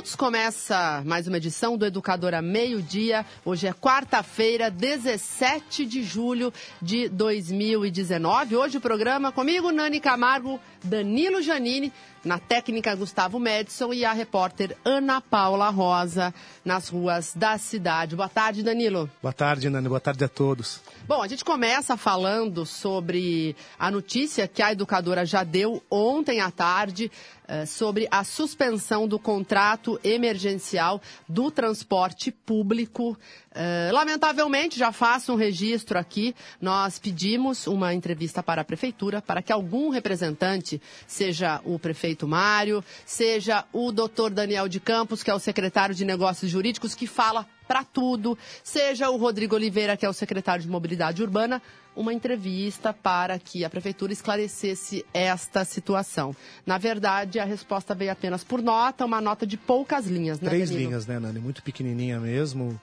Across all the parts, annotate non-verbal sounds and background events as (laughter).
Minutos começa mais uma edição do Educadora Meio Dia. Hoje é quarta-feira, 17 de julho de 2019. Hoje o programa comigo, Nani Camargo, Danilo Janini, na técnica Gustavo Madison e a repórter Ana Paula Rosa nas ruas da cidade. Boa tarde, Danilo. Boa tarde, Nani. Boa tarde a todos. Bom, a gente começa falando sobre a notícia que a educadora já deu ontem à tarde eh, sobre a suspensão do contrato emergencial do transporte público. Eh, lamentavelmente, já faço um registro aqui, nós pedimos uma entrevista para a prefeitura para que algum representante, seja o prefeito Mário, seja o doutor Daniel de Campos, que é o secretário de Negócios Jurídicos, que fala para tudo, seja o Rodrigo Oliveira, que é o secretário de Mobilidade Urbana, uma entrevista para que a prefeitura esclarecesse esta situação. Na verdade, a resposta veio apenas por nota, uma nota de poucas linhas, né, Três Danilo? linhas, né, Nani? Muito pequenininha mesmo.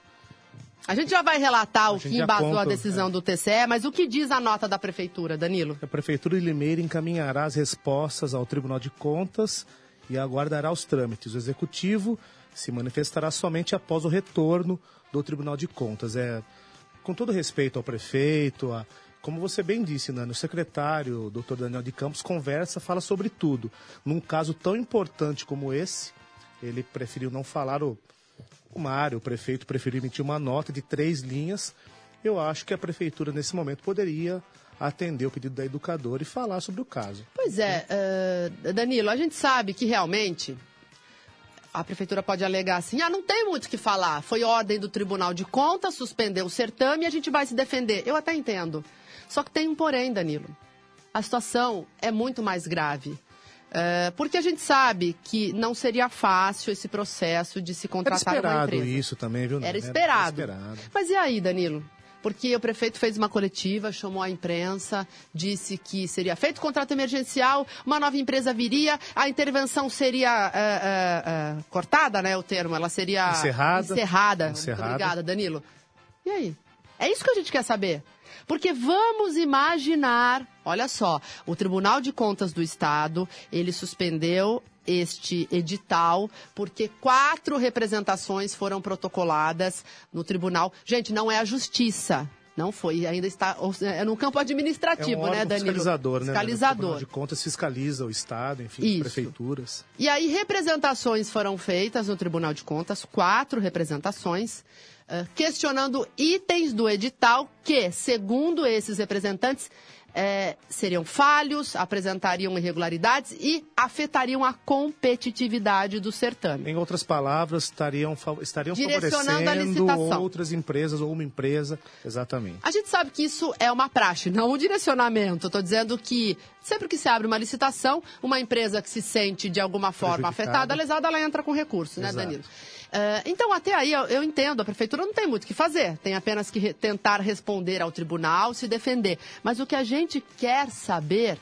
A gente já vai relatar o que embasou a decisão é. do TCE, mas o que diz a nota da prefeitura, Danilo? A Prefeitura de Limeira encaminhará as respostas ao Tribunal de Contas e aguardará os trâmites. O Executivo se manifestará somente após o retorno do Tribunal de Contas. É, com todo respeito ao prefeito, a, como você bem disse, Nani, o secretário, o doutor Daniel de Campos, conversa, fala sobre tudo. Num caso tão importante como esse, ele preferiu não falar, o, o Mário, o prefeito, preferiu emitir uma nota de três linhas. Eu acho que a prefeitura, nesse momento, poderia atender o pedido da educadora e falar sobre o caso. Pois é, eh, Danilo, a gente sabe que realmente a prefeitura pode alegar assim, ah, não tem muito o que falar, foi ordem do Tribunal de Contas, suspendeu o certame e a gente vai se defender. Eu até entendo. Só que tem um porém, Danilo. A situação é muito mais grave. Eh, porque a gente sabe que não seria fácil esse processo de se Era contratar uma esperado isso também, viu? Era esperado. esperado. Mas e aí, Danilo? Porque o prefeito fez uma coletiva, chamou a imprensa, disse que seria feito contrato emergencial, uma nova empresa viria, a intervenção seria é, é, é, cortada, né? O termo, ela seria Encerrada. encerrada. Encerrada. Muito obrigada, Danilo. E aí? É isso que a gente quer saber. Porque vamos imaginar, olha só, o Tribunal de Contas do Estado, ele suspendeu este edital porque quatro representações foram protocoladas no tribunal. Gente, não é a justiça. Não foi, ainda está é no campo É administrativo, um órgão né, Danilo? fiscalizador, né? O Fiscalizador. Tribunal de Contas fiscaliza o Estado, enfim, Isso. as prefeituras. E aí, representações foram feitas no Tribunal de Contas, quatro representações, questionando itens do edital que, segundo esses representantes, eh, seriam falhos, apresentariam irregularidades e afetariam a competitividade do certame. Em outras palavras, estariam, estariam Direcionando a favorecendo licitação. outras empresas ou uma empresa, exatamente. A gente sabe que isso é uma praxe, não o direcionamento. Estou dizendo que sempre que se abre uma licitação, uma empresa que se sente de alguma forma afetada, lesada, ela entra com recurso, né, Exato. Danilo? Eh, então, até aí, eu, eu entendo, a prefeitura não tem muito o que fazer, tem apenas que re- tentar responder ao tribunal, se defender. Mas o que a gente quer saber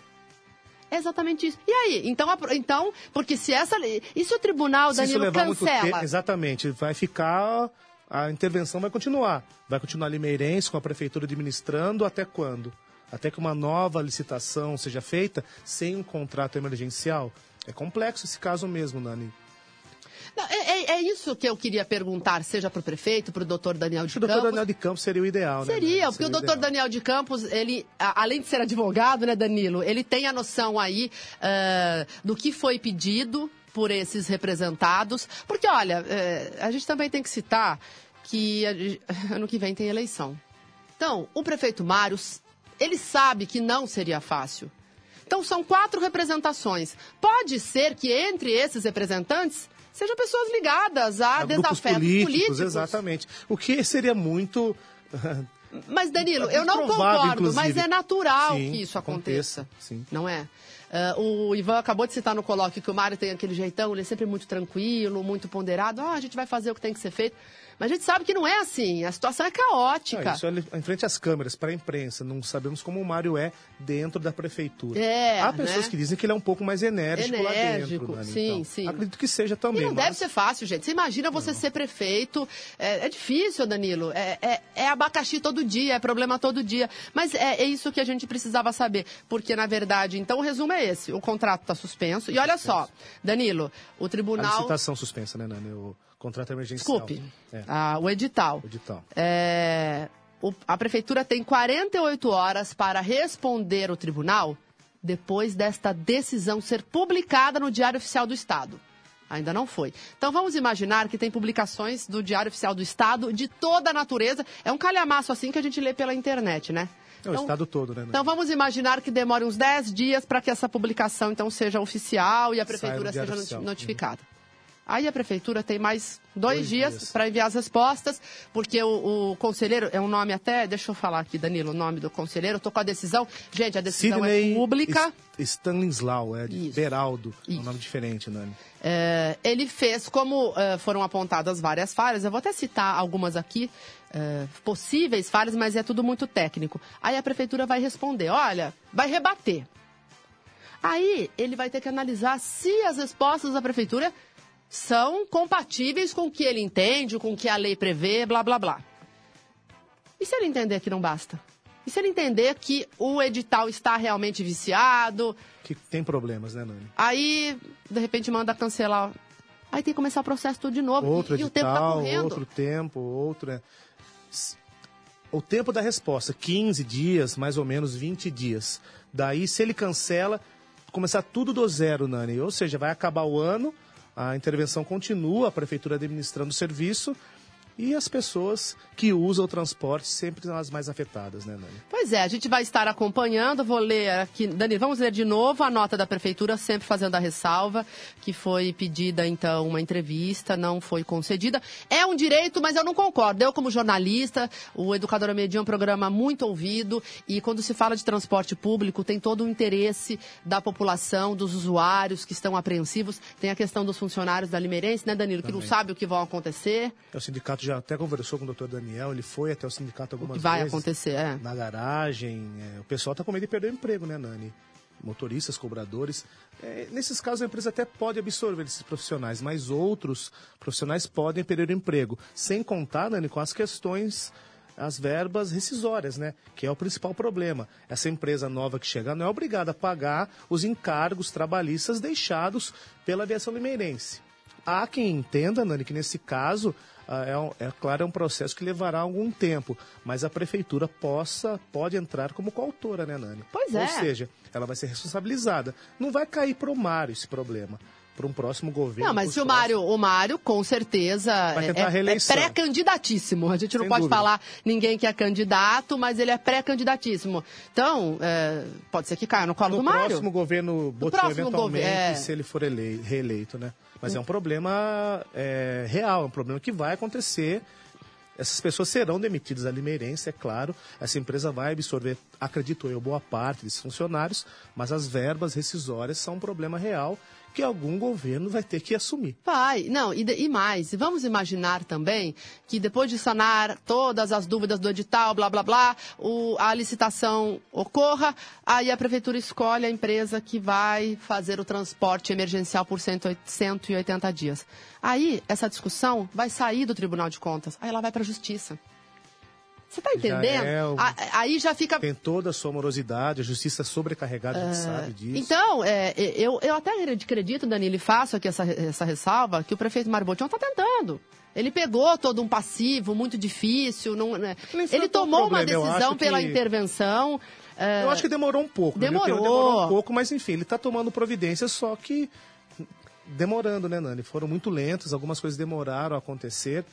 é exatamente isso. E aí? Então, então porque se essa. E se o tribunal, Se Danilo, cancela? tempo, exatamente, vai ficar, a intervenção vai continuar. Vai continuar limeirense com a prefeitura administrando até quando? Até que uma nova licitação seja feita sem um contrato emergencial? É complexo esse caso mesmo, Nani. É, é- é isso que eu queria perguntar, seja para o prefeito, para o doutor Daniel de que o doutor Campos. Daniel de Campos seria o ideal, né? Seria, porque o Seria doutor ideal. Daniel de Campos, ele, além de ser advogado, né, Danilo, ele tem a noção aí ah, do que foi pedido por esses representados. Porque, olha, eh, a gente também tem que citar que gen- (laughs) ano que vem tem eleição. Então, o prefeito Mário, ele sabe que não seria fácil. Então, são quatro representações. Pode ser que entre esses representantes sejam pessoas ligadas a, A desafetos políticos, políticos. exatamente. O que seria muito (laughs) Mas, Danilo, eu não concordo, mas inclusive. é natural Sim, que isso aconteça. aconteça, sim. Não é? Ah, o Ivan acabou de citar no colóquio que o Mário tem aquele jeitão, ele é sempre muito tranquilo, muito ponderado. Ah, a gente vai fazer o que tem que ser feito. Mas a gente sabe que não é assim, a situação é caótica. Ah, isso é em frente às câmeras, para a imprensa. Não sabemos como o Mário é dentro da prefeitura. É, Há pessoas né? que dizem que ele é um pouco mais enérgico, lá Enérgico, dentro. Dani, sim, então. sim. Acredito que seja E também. não deve mas- ser fácil, gente. Você imagina você ser prefeito. É, é difícil, Danilo. É, é- é abacaxi todo dia, é problema todo dia. Mas é, é isso que a gente precisava saber. Porque, na verdade, então o resumo é esse: o contrato está suspenso. E olha só, Danilo, o A tribunal. licitação suspensa, né, Nani? O contrato emergencial. Desculpe, É, ah, o edital. o edital. É, o- a prefeitura tem 48 horas para responder o tribunal depois desta decisão ser publicada no Diário Oficial do Estado. Ainda não foi. Então vamos imaginar que tem publicações do Diário Oficial do Estado de toda a natureza. É um calhamaço assim que a gente lê pela internet, né? É o estado todo, né, Nani? Então vamos imaginar que demore uns 10 dias para que essa publicação então seja oficial e a prefeitura seja Oficial. notificada. Aí a prefeitura tem mais dois, Dois dias, dias. para enviar as respostas, porque o, o conselheiro, é um nome até, deixa eu falar aqui, Danilo, o nome do conselheiro, tô com a decisão. Gente, a decisão Sidney é pública. S- Stanislaw, é de Isso. Beraldo. É um nome diferente, Nani. É, ele fez, como é, foram apontadas várias falhas, eu vou até citar algumas aqui, é, possíveis falhas, mas é tudo muito técnico. Aí a prefeitura vai responder, olha, vai rebater. Aí ele vai ter que analisar se as respostas da prefeitura são compatíveis com o que ele entende, com o que a lei prevê, blá blá blá. E se ele entender que não basta? E se ele entender que o edital está realmente viciado, Que tem problemas, né, Nani? Aí, de repente, manda cancelar. Aí tem que começar o processo tudo de novo. Outro e, e o tempo tá edital, correndo. outro tempo, outro... é- O tempo da resposta, 15 dias, mais ou menos 20 dias. Daí, se ele cancela, começar tudo do zero, Nani. Ou seja, vai acabar o ano, a intervenção continua, a prefeitura administrando o serviço e as pessoas que usam o transporte sempre são as mais afetadas, né, Nani? Pois é, a gente vai estar acompanhando. Vou ler aqui. Dani, vamos ler de novo a nota da prefeitura, sempre fazendo a ressalva, que foi pedida, então, uma entrevista, não foi concedida. É um direito, mas eu não concordo. Eu, como jornalista, o Educadora Media é um programa muito ouvido e quando se fala de transporte público, tem todo o interesse da população, dos usuários que estão apreensivos. Tem a questão dos funcionários da Limeirense, né, Danilo, que não sabe o que vai acontecer, O sindicato já até conversou com o doutor Daniel, ele foi até o sindicato o algumas que vai vezes. acontecer. É. Na garagem, é, o pessoal está com medo de perder o emprego, né, Nani? Motoristas, cobradores. É, nesses casos, a empresa até pode absorver esses profissionais, mas outros profissionais podem perder o emprego. Sem contar, Nani, com as questões, as verbas rescisórias, né? Que é o principal problema. Essa empresa nova que chegar não é obrigada a pagar os encargos trabalhistas deixados pela aviação limeirense. Há quem entenda, Nani, que nesse caso, ah, é, um- é claro, é um processo que levará algum tempo, mas a prefeitura possa, pode entrar como coautora, né, Nani? Pois Ou é. seja, ela vai ser responsabilizada. Não vai cair para o Mário esse problema, para um próximo governo. Não, mas se o Mário, o Mário, com certeza, é, é- pré-candidatíssimo. A gente não Sem pode dúvida. falar ninguém que é candidato, mas ele é pré-candidatíssimo. Então, é, pode ser que caia no colo No do Mário. próximo governo próximo eventualmente, é. se ele for elei- reeleito, né? Mas é um problema é, real, é um problema que vai acontecer. Essas pessoas serão demitidas da Limeirense, é claro. Essa empresa vai absorver, acredito eu, boa parte desses funcionários, mas as verbas rescisórias são um problema real que algum governo vai ter que assumir. Vai, não, e, e mais, vamos imaginar também que depois de sanar todas as dúvidas do edital, blá, blá, blá, o- a licitação ocorra, aí a prefeitura escolhe a empresa que vai fazer o transporte emergencial por 108 180 dias. Aí, essa discussão vai sair do Tribunal de Contas, aí ela vai para a Justiça. Você está entendendo? é o- A- Aí já fica Tem toda a sua morosidade, a justiça sobrecarregada, a gente sabe disso. então, é, eu, eu até acredito, Danilo, e faço aqui essa, essa ressalva, que o prefeito Mário Botion está tentando. Ele pegou todo um passivo muito difícil, não, né? Ele tomou uma decisão pela que- intervenção. é, Eu acho que demorou um pouco. né? Demorou. Demorou um pouco, mas enfim, ele está tomando providências, só que demorando, né, Nani? Foram muito lentos, algumas coisas demoraram a acontecer.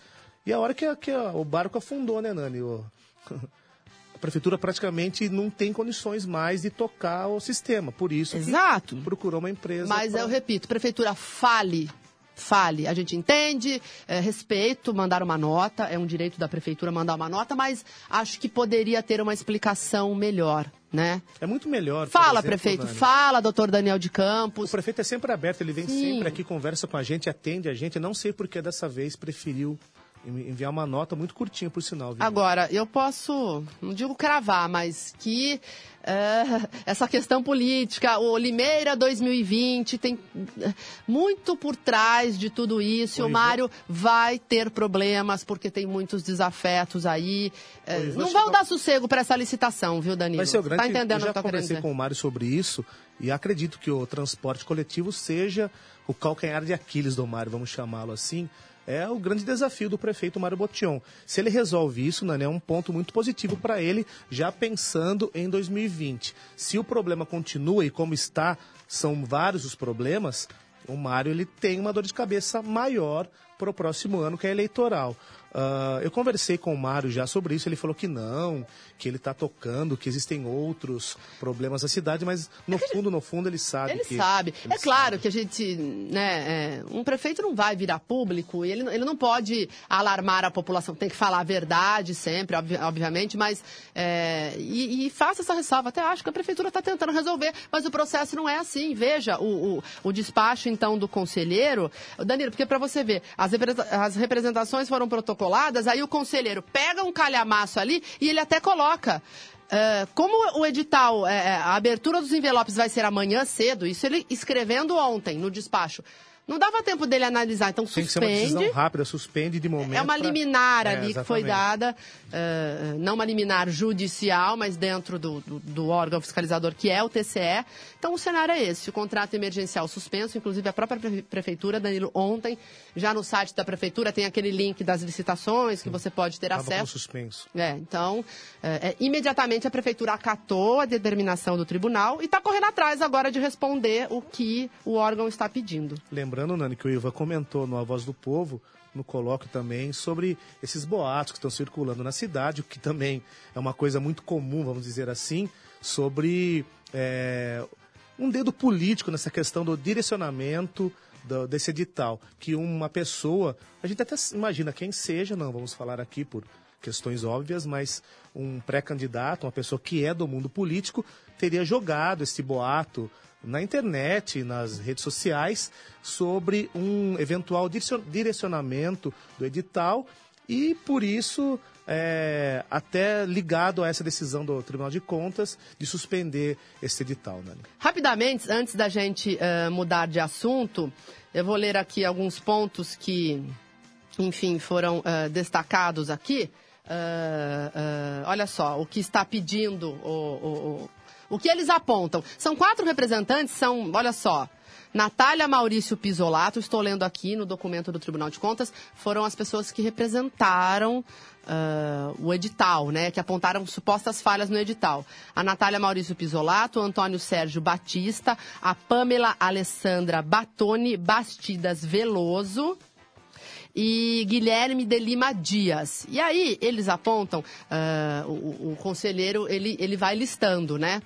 E a hora que, a- que a- o barco afundou, né, Nani? O- (laughs) prefeitura praticamente não tem condições mais de tocar o sistema. Por isso Exato. procurou uma empresa. Mas pra... eu repito, prefeitura fale fale. A gente entende, é, respeito, mandar uma nota, é um direito da prefeitura mandar uma nota, mas acho que poderia ter uma explicação melhor. Né? É muito melhor. Fala, exemplo, prefeito. Dani. Fala, doutor Daniel de Campos. O prefeito é sempre aberto, ele vem Sim. sempre aqui, conversa com a gente, atende a gente. Eu não sei porque dessa vez preferiu enviar uma nota muito curtinha, por sinal. Vivi. Agora, eu posso, não digo cravar, mas que é, (laughs) essa questão política, o Limeira 2020 tem é, muito por trás de tudo isso. E o Oi, Mário vai ter problemas porque tem muitos desafetos aí. É, Oi, não vão vai- dar sossego para essa licitação, viu, Danilo? Vai ser o grande. Tá entendendo eu o já que eu tô querendo conversei com o Mário sobre isso e acredito que o transporte coletivo seja o calcanhar de Aquiles do Mário, vamos chamá-lo assim. É o grande desafio do prefeito Mário Botion. Se ele resolve isso, Nani, é um ponto muito positivo para ele, já pensando em 2020. Se o problema continua e como está, são vários os problemas, o Mário ele tem uma dor de cabeça maior para o próximo ano, que é eleitoral. Ah, eu conversei com o Mário já sobre isso, ele falou que não, que ele está tocando, que existem outros problemas na cidade, mas no fundo, no fundo, ele sabe Ele que... sabe. ele é claro sabe. que a gente, né, é, um prefeito não vai virar público e ele, ele não pode alarmar a população. Tem que falar a verdade sempre, obvi- obviamente, mas é, e, e faça essa ressalva. Até acho que a prefeitura está tentando resolver, mas o processo não é assim. Veja o, o, o despacho então do conselheiro, Danilo, porque para você ver, as, as representações foram protocoladas, aí o conselheiro pega um calhamaço ali e ele até coloca. É, como o edital, é, a abertura dos envelopes vai ser amanhã cedo, isso ele escrevendo ontem no despacho. Não dava tempo dele analisar, então Tem que ser uma suspende. decisão rápida, suspende de momento. É uma pra- liminar É, ali que foi dada, eh, não uma liminar judicial, mas dentro do, do, do órgão fiscalizador que é o TCE. Então o cenário é esse: o contrato emergencial suspenso, inclusive a própria pre- prefeitura, Danilo, ontem, já no site da prefeitura tem aquele link das licitações que você pode ter Tava acesso. suspenso. É, então, é, é, imediatamente a prefeitura acatou a determinação do tribunal e está correndo atrás agora de responder o que o órgão está pedindo. Lembrando, Nani, que o Ivan comentou no A Voz do Povo, no colóquio também, sobre esses boatos que estão circulando na cidade, o que também é uma coisa muito comum, vamos dizer assim, sobre é, um dedo político nessa questão do direcionamento do- desse edital. Que uma pessoa, a gente até imagina quem seja, não vamos falar aqui por questões óbvias, mas um pré-candidato, uma pessoa que é do mundo político, teria jogado esse boato na internet, nas redes sociais, sobre um eventual direcion- direcionamento do edital e, por isso, é, até ligado a essa decisão do Tribunal de Contas de suspender esse edital, Nani. Rapidamente, antes da gente eh, mudar de assunto, eu vou ler aqui alguns pontos que, enfim, foram eh, destacados aqui. Eh, olha só, o que está pedindo, o, o, o, o que eles apontam. São quatro representantes, são, olha só, Natália Maurício Pisolato, estou lendo aqui no documento do Tribunal de Contas, foram as pessoas que representaram ah, o edital, né? Que apontaram supostas falhas no edital. A Natália Maurício Pisolato, Antônio Sérgio Batista, a Pamela Alessandra Batoni Bastidas Veloso e Guilherme de Lima Dias. E aí eles apontam, ah, o, o conselheiro ele, ele vai listando, né?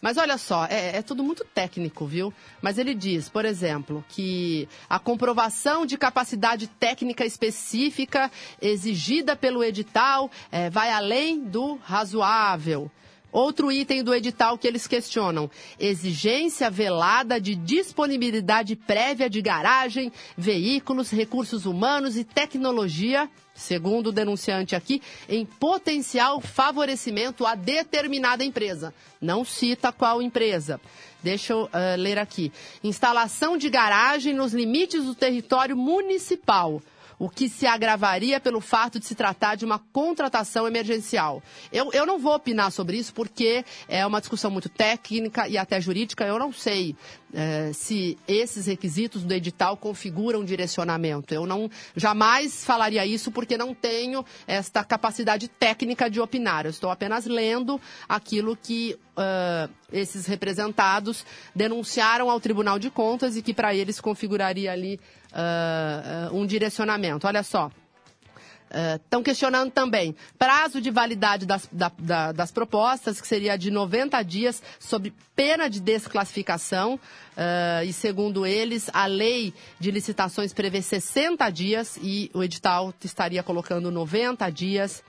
Mas olha só, é, é tudo muito técnico, viu? Mas ele diz, por exemplo, que a comprovação de capacidade técnica específica exigida pelo edital eh, vai além do razoável. Outro item do edital que eles questionam: exigência velada de disponibilidade prévia de garagem, veículos, recursos humanos e tecnologia, segundo o denunciante aqui, em potencial favorecimento a determinada empresa. Não cita qual empresa. Deixa eu ah, ler aqui. Instalação de garagem nos limites do território municipal o que se agravaria pelo fato de se tratar de uma contratação emergencial. Eu, eu não vou opinar sobre isso porque é uma discussão muito técnica e até jurídica. Eu não sei eh, se esses requisitos do edital configuram direcionamento. Eu não jamais falaria isso porque não tenho esta capacidade técnica de opinar. Eu estou apenas lendo aquilo que ah, esses representados denunciaram ao Tribunal de Contas e que para eles configuraria ali ah, um direcionamento. Olha só. Estão uh, questionando também prazo de validade das, da, da, das propostas, que seria de 90 dias, sob pena de desclassificação. Uh, e segundo eles, a lei de licitações prevê 60 dias e o edital estaria colocando 90 dias.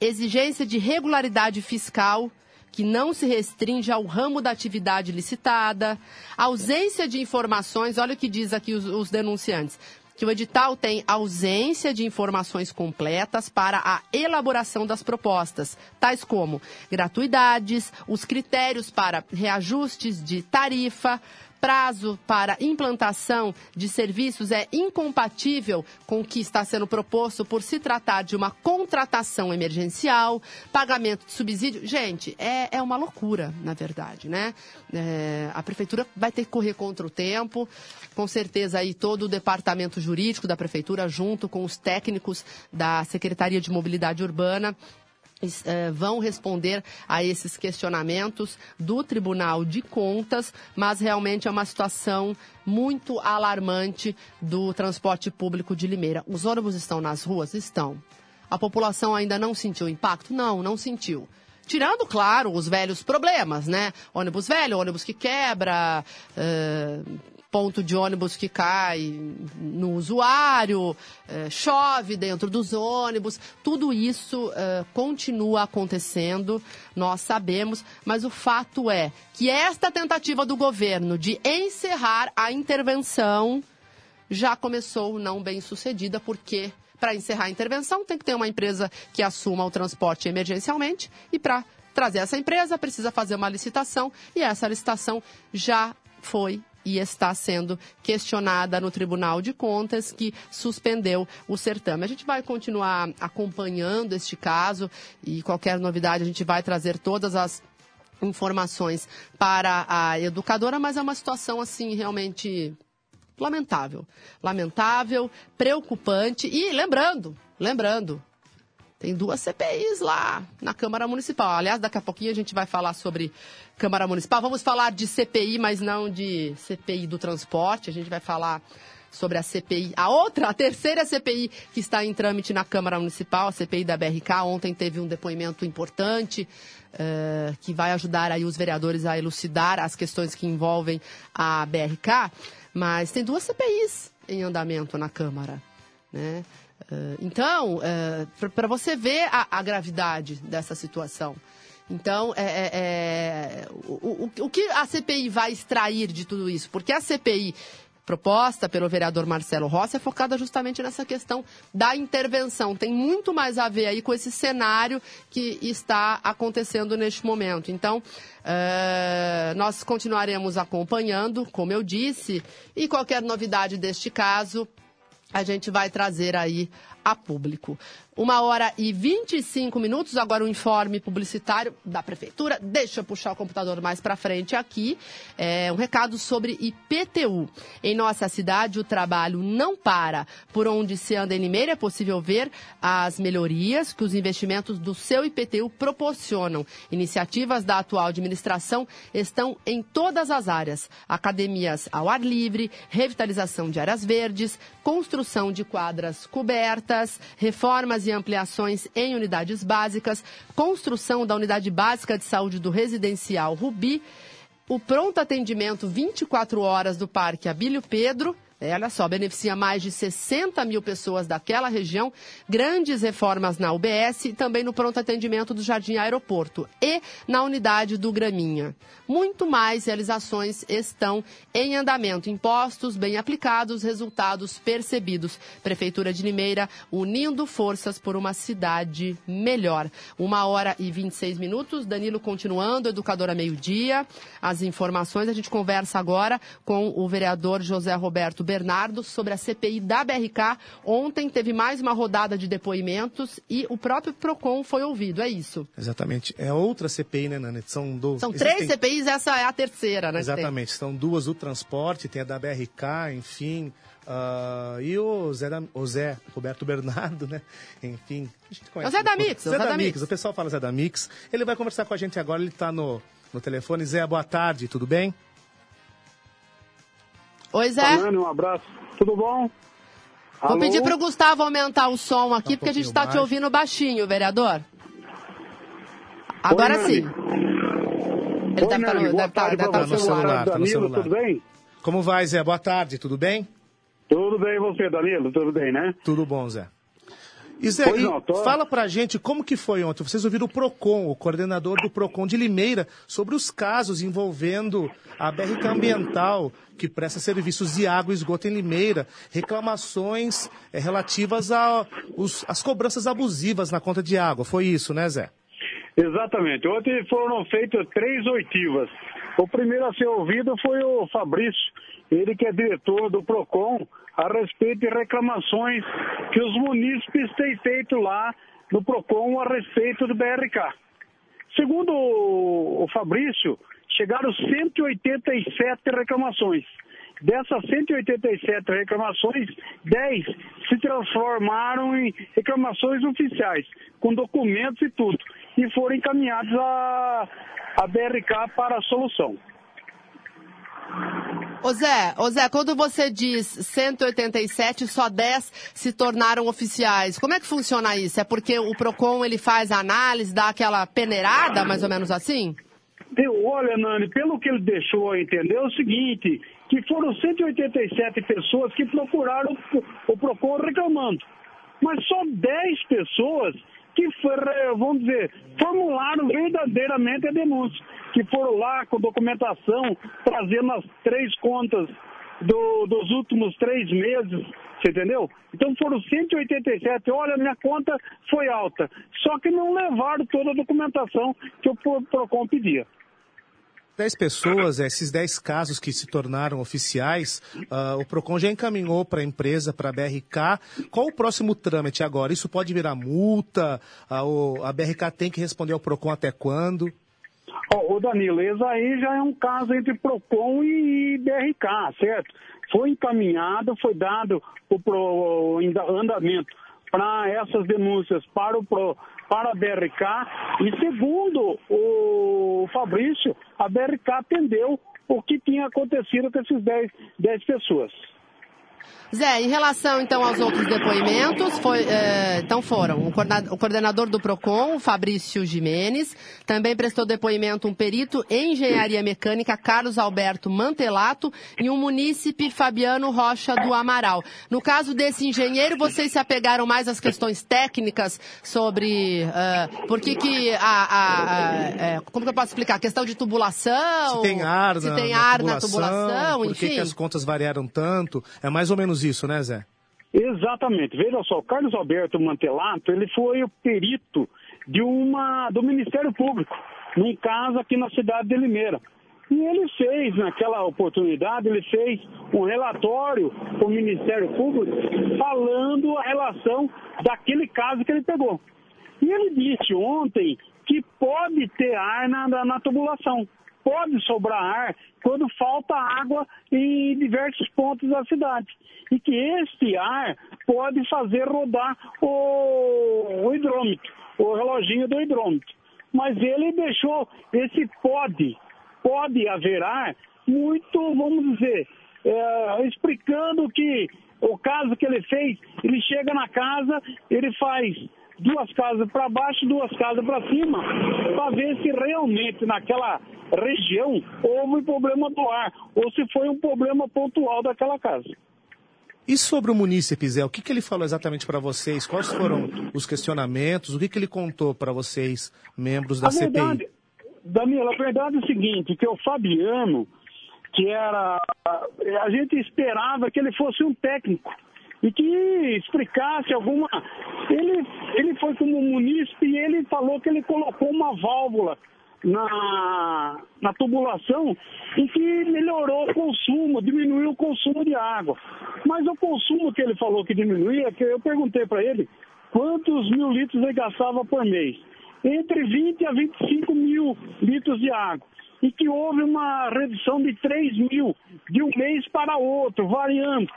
Exigência de regularidade fiscal que não se restringe ao ramo da atividade licitada, ausência de informações, olha o que diz aqui os, os denunciantes, que o edital tem ausência de informações completas para a elaboração das propostas, tais como gratuidades, os critérios para reajustes de tarifa, prazo para implantação de serviços é incompatível com o que está sendo proposto por se tratar de uma contratação emergencial, pagamento de subsídio. Gente, é, é uma loucura, na verdade, né? É, a prefeitura vai ter que correr contra o tempo. Com certeza aí todo o departamento jurídico da prefeitura, junto com os técnicos da Secretaria de Mobilidade Urbana, vão responder a esses questionamentos do Tribunal de Contas, mas realmente é uma situação muito alarmante do transporte público de Limeira. Os ônibus estão nas ruas? Estão. A população ainda não sentiu impacto? Não, não sentiu. Tirando, claro, os velhos problemas, né? Ônibus velho, ônibus que quebra, uh, ponto de ônibus que cai no usuário, é, chove dentro dos ônibus, tudo isso é, continua acontecendo, nós sabemos, mas o fato é que esta tentativa do governo de encerrar a intervenção já começou não bem sucedida, porque para encerrar a intervenção tem que ter uma empresa que assuma o transporte emergencialmente e para trazer essa empresa precisa fazer uma licitação e essa licitação já foi e está sendo questionada no Tribunal de Contas, que suspendeu o certame. A gente vai continuar acompanhando este caso e qualquer novidade a gente vai trazer todas as informações para a educadora, mas é uma situação assim realmente lamentável. Lamentável, preocupante e lembrando, lembrando, tem duas CPIs lá na Câmara Municipal. Aliás, daqui a pouquinho a gente vai falar sobre Câmara Municipal. Vamos falar de CPI, mas não de CPI do transporte. A gente vai falar sobre a CPI, a outra, a terceira CPI que está em trâmite na Câmara Municipal, a CPI da BRK. Ontem teve um depoimento importante uh, que vai ajudar aí os vereadores a elucidar as questões que envolvem a BRK. Mas tem duas CPIs em andamento na Câmara. Né? Uh, então, eh, para você ver a, a, gravidade dessa situação. Então, é, é, é o, o, o, que a CPI vai extrair de tudo isso? Porque a CPI proposta pelo vereador Marcelo Rossi é focada justamente nessa questão da intervenção. Tem muito mais a ver aí com esse cenário que está acontecendo neste momento. Então, uh, nós continuaremos acompanhando, como eu disse, e qualquer novidade deste caso a gente vai trazer aí a público. Uma hora e 25 minutos, agora o um informe publicitário da Prefeitura. Deixa eu puxar o computador mais para frente aqui. É um recado sobre IPTU. Em nossa cidade, o trabalho não para. Por onde se anda em Limeira, é possível ver as melhorias que os investimentos do seu IPTU proporcionam. Iniciativas da atual administração estão em todas as áreas. Academias ao ar livre, revitalização de áreas verdes, construção de quadras cobertas, reformas e ampliações em unidades básicas, construção da unidade básica de saúde do residencial Rubi, o pronto atendimento 24 horas do Parque Abílio Pedro é, olha só, beneficia mais de 60 mil pessoas daquela região, grandes reformas na UBS e também no pronto atendimento do Jardim Aeroporto e na unidade do Graminha. Muito mais realizações estão em andamento. Impostos bem aplicados, resultados percebidos. Prefeitura de Limeira unindo forças por uma cidade melhor. Uma hora e 26 minutos. Danilo continuando, educadora meio-dia. As informações a gente conversa agora com o vereador José Roberto Bernardo sobre a CPI da BRK. Ontem teve mais uma rodada de depoimentos e o próprio PROCON foi ouvido, é isso? Exatamente. É outra CPI, né, Nani? São, do... São três Existem... CPIs, essa é a terceira, né? Exatamente. São duas do transporte, tem a da BRK, enfim... Uh, e o Zé, da, o Zé Roberto Bernardo, né? Enfim, a gente conhece. O Zé da Mix. Zé, Zé da, Mix. O pessoal fala Zé da Mix. Ele vai conversar com a gente agora, ele está no, no telefone. Zé, boa tarde, tudo bem? Oi, Zé. um abraço. Tudo bom? Vou Alô? pedir para o Gustavo aumentar o som aqui, Tá um porque a gente está te ouvindo baixinho, vereador. Agora Oi, sim. Nani. Ele Oi, deve estar Nani, no, deve tá- tá no celular. tá no tudo bem? Como vai, Zé? Boa tarde, tudo bem? Tudo bem você, Danilo? Tudo bem, né? Tudo bom, Zé. E Zé, não, tô- fala pra gente como que foi ontem. Vocês ouviram o PROCON, o coordenador do PROCON de Limeira, sobre os casos envolvendo a BRK Ambiental, que presta serviços de água e esgoto em Limeira, reclamações eh, relativas às cobranças abusivas na conta de água. Foi isso, né, Zé? Exatamente. Ontem foram feitas três oitivas. O primeiro a ser ouvido foi o Fabrício, ele que é diretor do PROCON, a respeito de reclamações que os munícipes têm feito lá no PROCON a respeito do BRK. Segundo o Fabrício, chegaram 187 reclamações. Dessas 187 reclamações, 10 se transformaram em reclamações oficiais, com documentos e tudo, e foram encaminhados à, à BRK para a solução. Ô Zé, ô Zé, quando você diz 187, só 10 se tornaram oficiais. Como é que funciona isso? É porque o PROCON ele faz a análise, dá aquela peneirada, mais ou menos assim? Eu, olha, Nani, pelo que ele deixou entender, é o seguinte, que foram 187 pessoas que procuraram o PROCON reclamando. Mas só 10 pessoas que, vamos dizer, formularam verdadeiramente a denúncia. Que foram lá com documentação, trazendo as três contas do- dos últimos três meses, você entendeu? Então foram 187. Olha, minha conta foi alta. Só que não levaram toda a documentação que o Pro- PROCON pedia. 10 pessoas, esses 10 casos que se tornaram oficiais, ah, o PROCON já encaminhou para a empresa, para a BRK. Qual o próximo trâmite agora? Isso pode virar multa? Ah, o- a BRK tem que responder ao PROCON até quando? Ó, Ô Danilo, esse aí já é um caso entre PROCON e BRK, certo? Foi encaminhado, foi dado o pro- anda- andamento para essas denúncias para, o pro- para a BRK e segundo o Fabrício, a BRK atendeu o que tinha acontecido com esses 10, 10 pessoas. Zé, em relação então aos outros depoimentos, foi, eh, então foram o coordenador, do PROCON, o Fabrício Jimenez, também prestou depoimento um perito em engenharia mecânica, Carlos Alberto Mantelato, e um munícipe, Fabiano Rocha do Amaral. No caso desse engenheiro, vocês se apegaram mais às questões técnicas sobre eh, por que que a, a- a- eh, como que eu posso explicar? A questão de tubulação, Se tem ar, se na, tem na ar na tubulação, tubulação, por enfim. que as contas variaram tanto? É mais ou menos isso, né, Zé? Exatamente. Veja só, Carlos Alberto Mantelato, ele foi o perito de uma, do Ministério Público, num caso aqui na cidade de Limeira. E ele fez, naquela oportunidade, ele fez um relatório para o Ministério Público falando a relação daquele caso que ele pegou. E ele disse ontem que pode ter ar na, na tubulação, pode sobrar ar quando falta água em diversos pontos da cidade. E que este ar pode fazer rodar o, o hidrômetro, o reloginho do hidrômetro. Mas ele deixou esse pode, pode haver ar, muito, vamos dizer, é, explicando que o caso que ele fez, ele chega na casa, ele faz duas casas para baixo, duas casas para cima, para ver se realmente naquela região houve problema do ar, ou se foi um problema pontual daquela casa. E sobre o munícipe, Zé, o que, que ele falou exatamente para vocês? Quais foram os questionamentos? O que, que ele contou para vocês, membros da a CPI? verdade, Danilo, a verdade é o seguinte, que o Fabiano, que era. A gente esperava que ele fosse um técnico e que explicasse alguma. Ele, ele foi como munícipe e ele falou que ele colocou uma válvula na, na tubulação e que melhorou o consumo, diminuiu o consumo de água. Mas o consumo que ele falou que diminuía, que eu perguntei para ele quantos mil litros ele gastava por mês. Entre 20 a 25 mil litros de água. E que houve uma redução de 3 mil de um mês para outro, variando.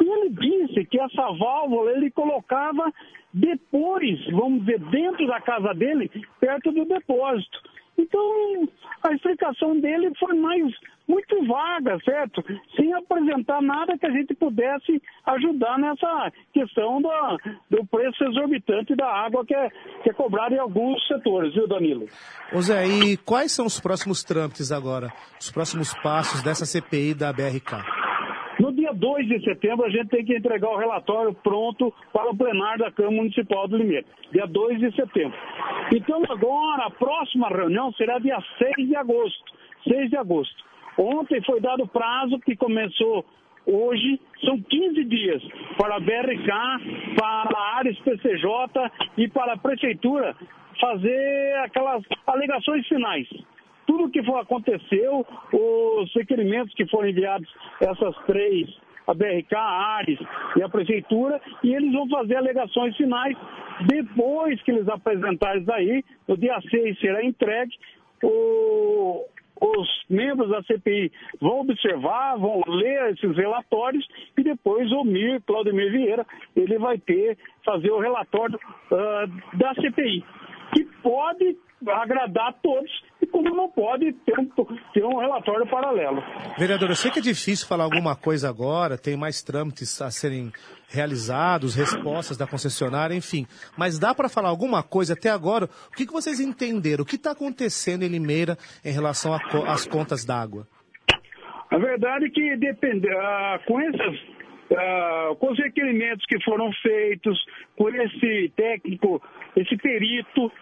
E ele disse que essa válvula ele colocava depois, vamos dizer, dentro da casa dele, perto do depósito. Então, a explicação dele foi mais muito vaga, certo? Sem apresentar nada que a gente pudesse ajudar nessa questão do, preço exorbitante da água que é, que é cobrado em alguns setores, viu, Danilo? Ô Zé, e quais são os próximos trâmites agora, os próximos passos dessa CPI da BRK? No dia 2 de setembro, a gente tem que entregar o relatório pronto para o plenário da Câmara Municipal do Limeira. Dia 2 de setembro. Então, agora, a próxima reunião será dia 6 de agosto. 6 de agosto. Ontem foi dado prazo que começou hoje, são 15 dias para a BRK, para a área PCJ e para a Prefeitura fazer aquelas alegações finais tudo que for, aconteceu, os requerimentos que foram enviados, essas três, a BRK, a Ares e a Prefeitura, e eles vão fazer alegações finais. Depois que eles apresentarem isso aí, no dia 6 será entregue, o, os membros da CPI vão observar, vão ler esses relatórios e depois o Mir, Claudemir Vieira, ele vai ter, fazer o relatório uh, da CPI, que pode agradar a todos e como não pode ter um, ter um relatório paralelo. Vereador, eu sei que é difícil falar alguma coisa agora, tem mais trâmites a serem realizados, respostas da concessionária, enfim. Mas dá para falar alguma coisa até agora? O que, que vocês entenderam? O que está acontecendo em Limeira em relação às contas d'água? A verdade é que depende, uh, com essas uh, com os requerimentos que foram feitos, com esse técnico, esse perito,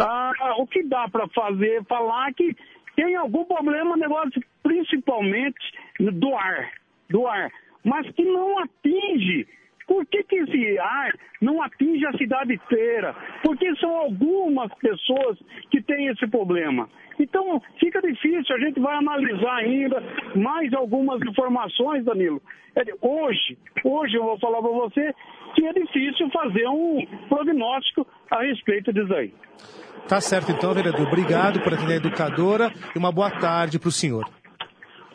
ah, o que dá para fazer, falar que tem algum problema, negócio principalmente do ar, do ar, mas que não atinge. Por que, que esse ar não atinge a cidade inteira? Porque são algumas pessoas que têm esse problema. Então, fica difícil, a gente vai analisar ainda mais algumas informações, Danilo. É, hoje, hoje eu vou falar para você que é difícil fazer um prognóstico a respeito disso aí. Tá certo então, vereador. Obrigado por atender a educadora e uma boa tarde para o senhor.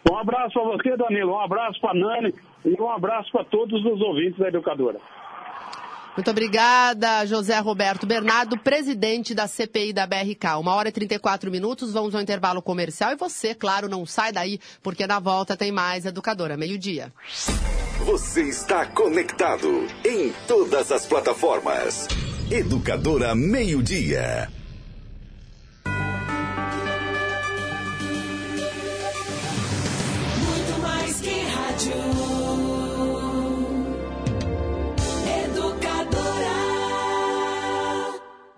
Um abraço para você, Danilo. Um abraço para a Nani e um abraço para todos os ouvintes da educadora. Muito obrigada, José Roberto Bernardo, presidente da CPI da BRK. Uma hora e 34 minutos, vamos ao intervalo comercial. E você, claro, não sai daí, porque na volta tem mais Educadora, meio-dia. Você está conectado em todas as plataformas. Educadora Meio-Dia.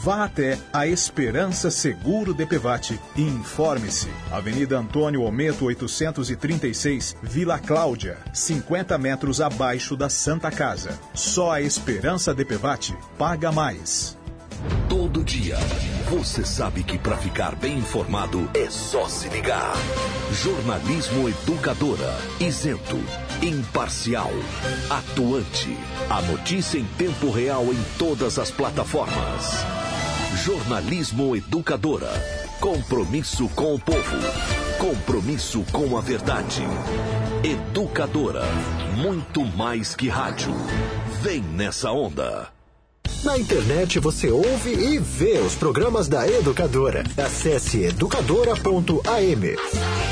Vá até a Esperança Seguro DPVAT e informe-se. Avenida Antônio Ometo 836, Vila Cláudia, 50 metros abaixo da Santa Casa. Só a Esperança DPVAT paga mais. Todo dia, você sabe que para ficar bem informado é só se ligar. Jornalismo Educadora, isento, imparcial, atuante. A notícia em tempo real em todas as plataformas. Jornalismo Educadora. Compromisso com o povo. Compromisso com a verdade. Educadora. Muito mais que rádio. Vem nessa onda. Na internet você ouve e vê os programas da Educadora. Acesse educadora.am.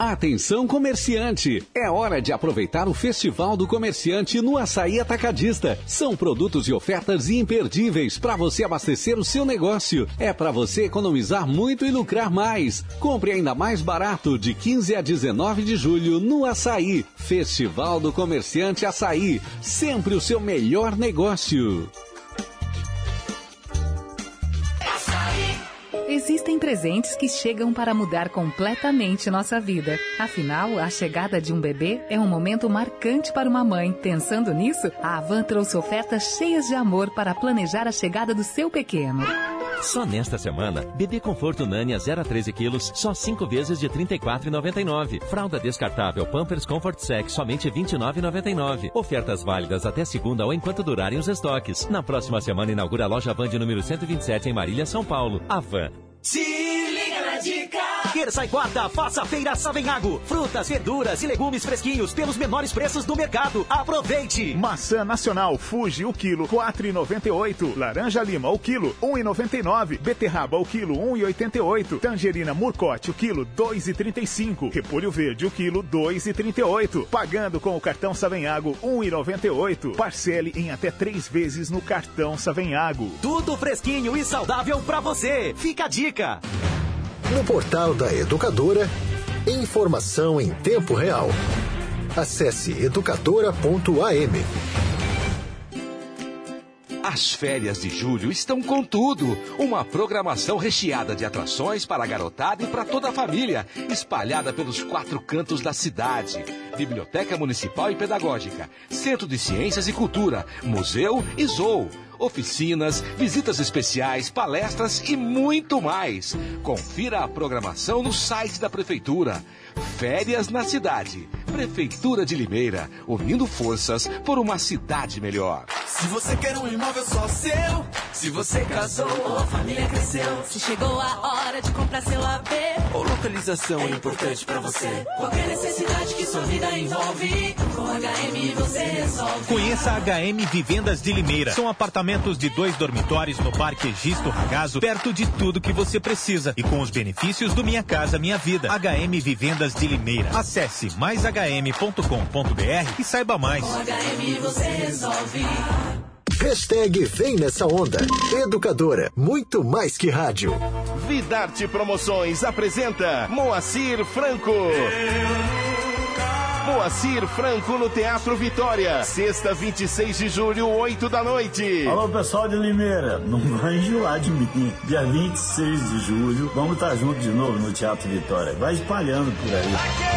Atenção comerciante! É hora de aproveitar o Festival do Comerciante no Açaí Atacadista. São produtos e ofertas imperdíveis para você abastecer o seu negócio. É para você economizar muito e lucrar mais. Compre ainda mais barato de 15 a 19 de julho no Açaí. Festival do Comerciante Açaí. Sempre o seu melhor negócio. Existem presentes que chegam para mudar completamente nossa vida. Afinal, a chegada de um bebê é um momento marcante para uma mãe. Pensando nisso, a Avan trouxe ofertas cheias de amor para planejar a chegada do seu pequeno. Só nesta semana, bebê conforto Nania 0 a 13 quilos, só 5 vezes de R$ 34,99. Fralda descartável Pampers Comfort Sex, somente R$ 29,99. Ofertas válidas até segunda ou enquanto durarem os estoques. Na próxima semana inaugura a loja Van de número 127 em Marília, São Paulo. A Van. Se liga na dica! Terça e quarta, faça a feira Savenhago. Frutas, verduras e legumes fresquinhos pelos menores preços do mercado. Aproveite! Maçã nacional Fuji o quilo 4,98. Laranja lima o quilo 1,99. Beterraba o quilo 1,88. Tangerina Murcote o quilo 2,35. Repolho verde o quilo 2,38. Pagando com o cartão Savenhago 1,98. Parcele em até três vezes no cartão Savenhago. Tudo fresquinho e saudável para você. Fica a dica. No portal da Educadora, informação em tempo real. Acesse educadora.am. As férias de julho estão com tudo. Uma programação recheada de atrações para a garotada e para toda a família, espalhada pelos quatro cantos da cidade. Biblioteca Municipal e Pedagógica, Centro de Ciências e Cultura, Museu e Zoo oficinas, visitas especiais, palestras e muito mais. Confira a programação no site da Prefeitura. Férias na cidade. Prefeitura de Limeira, unindo forças por uma cidade melhor. Se você quer um imóvel só seu, se você casou ou a família cresceu, se chegou a hora de comprar seu AP, ou localização é importante para você. Qualquer necessidade que sua vida envolve, com HM você resolve. Conheça a HM Vivendas de Limeira. São apartamentos de dois dormitórios no Parque Egisto Ragazo, perto de tudo que você precisa e com os benefícios do Minha Casa Minha Vida. HM Vivendas de Limeira. Acesse maishm.com.br e saiba mais. Com HM você resolve. Hashtag Vem Nessa Onda. Educadora, muito mais que rádio. Vidarte Promoções apresenta Moacir Franco. Moacir Franco no Teatro Vitória. Sexta, 26 de julho, 8 da noite. Alô, pessoal de Limeira. Não vai enjoar de mim. Dia 26 de julho, vamos estar juntos de novo no Teatro Vitória. Vai espalhando por aí.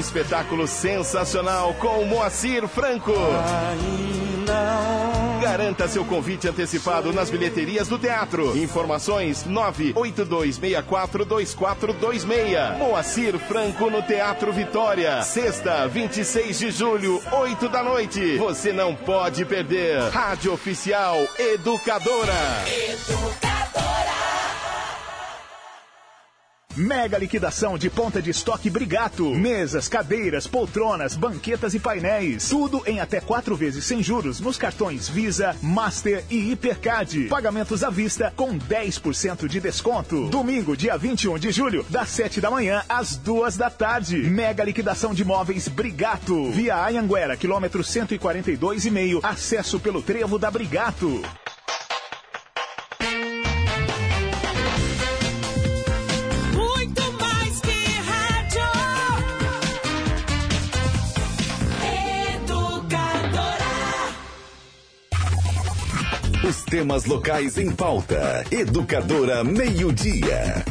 Um espetáculo sensacional com Moacir Franco. Garanta seu convite antecipado nas bilheterias do teatro. Informações 982642426. Moacir Franco no Teatro Vitória. Sexta, 26 de julho, 8 da noite. Você não pode perder. Rádio Oficial Educadora. Educadora. Mega liquidação de ponta de estoque Brigato. Mesas, cadeiras, poltronas, banquetas e painéis. Tudo em até quatro vezes sem juros nos cartões Visa, Master e Hipercard. Pagamentos à vista com 10% de desconto. Domingo, dia 21 de julho, das 7 da manhã às duas da tarde. Mega liquidação de móveis Brigato. Via Anhanguera, quilômetro 142,5. Acesso pelo trevo da Brigato. Temas locais em pauta. Educadora Meio Dia.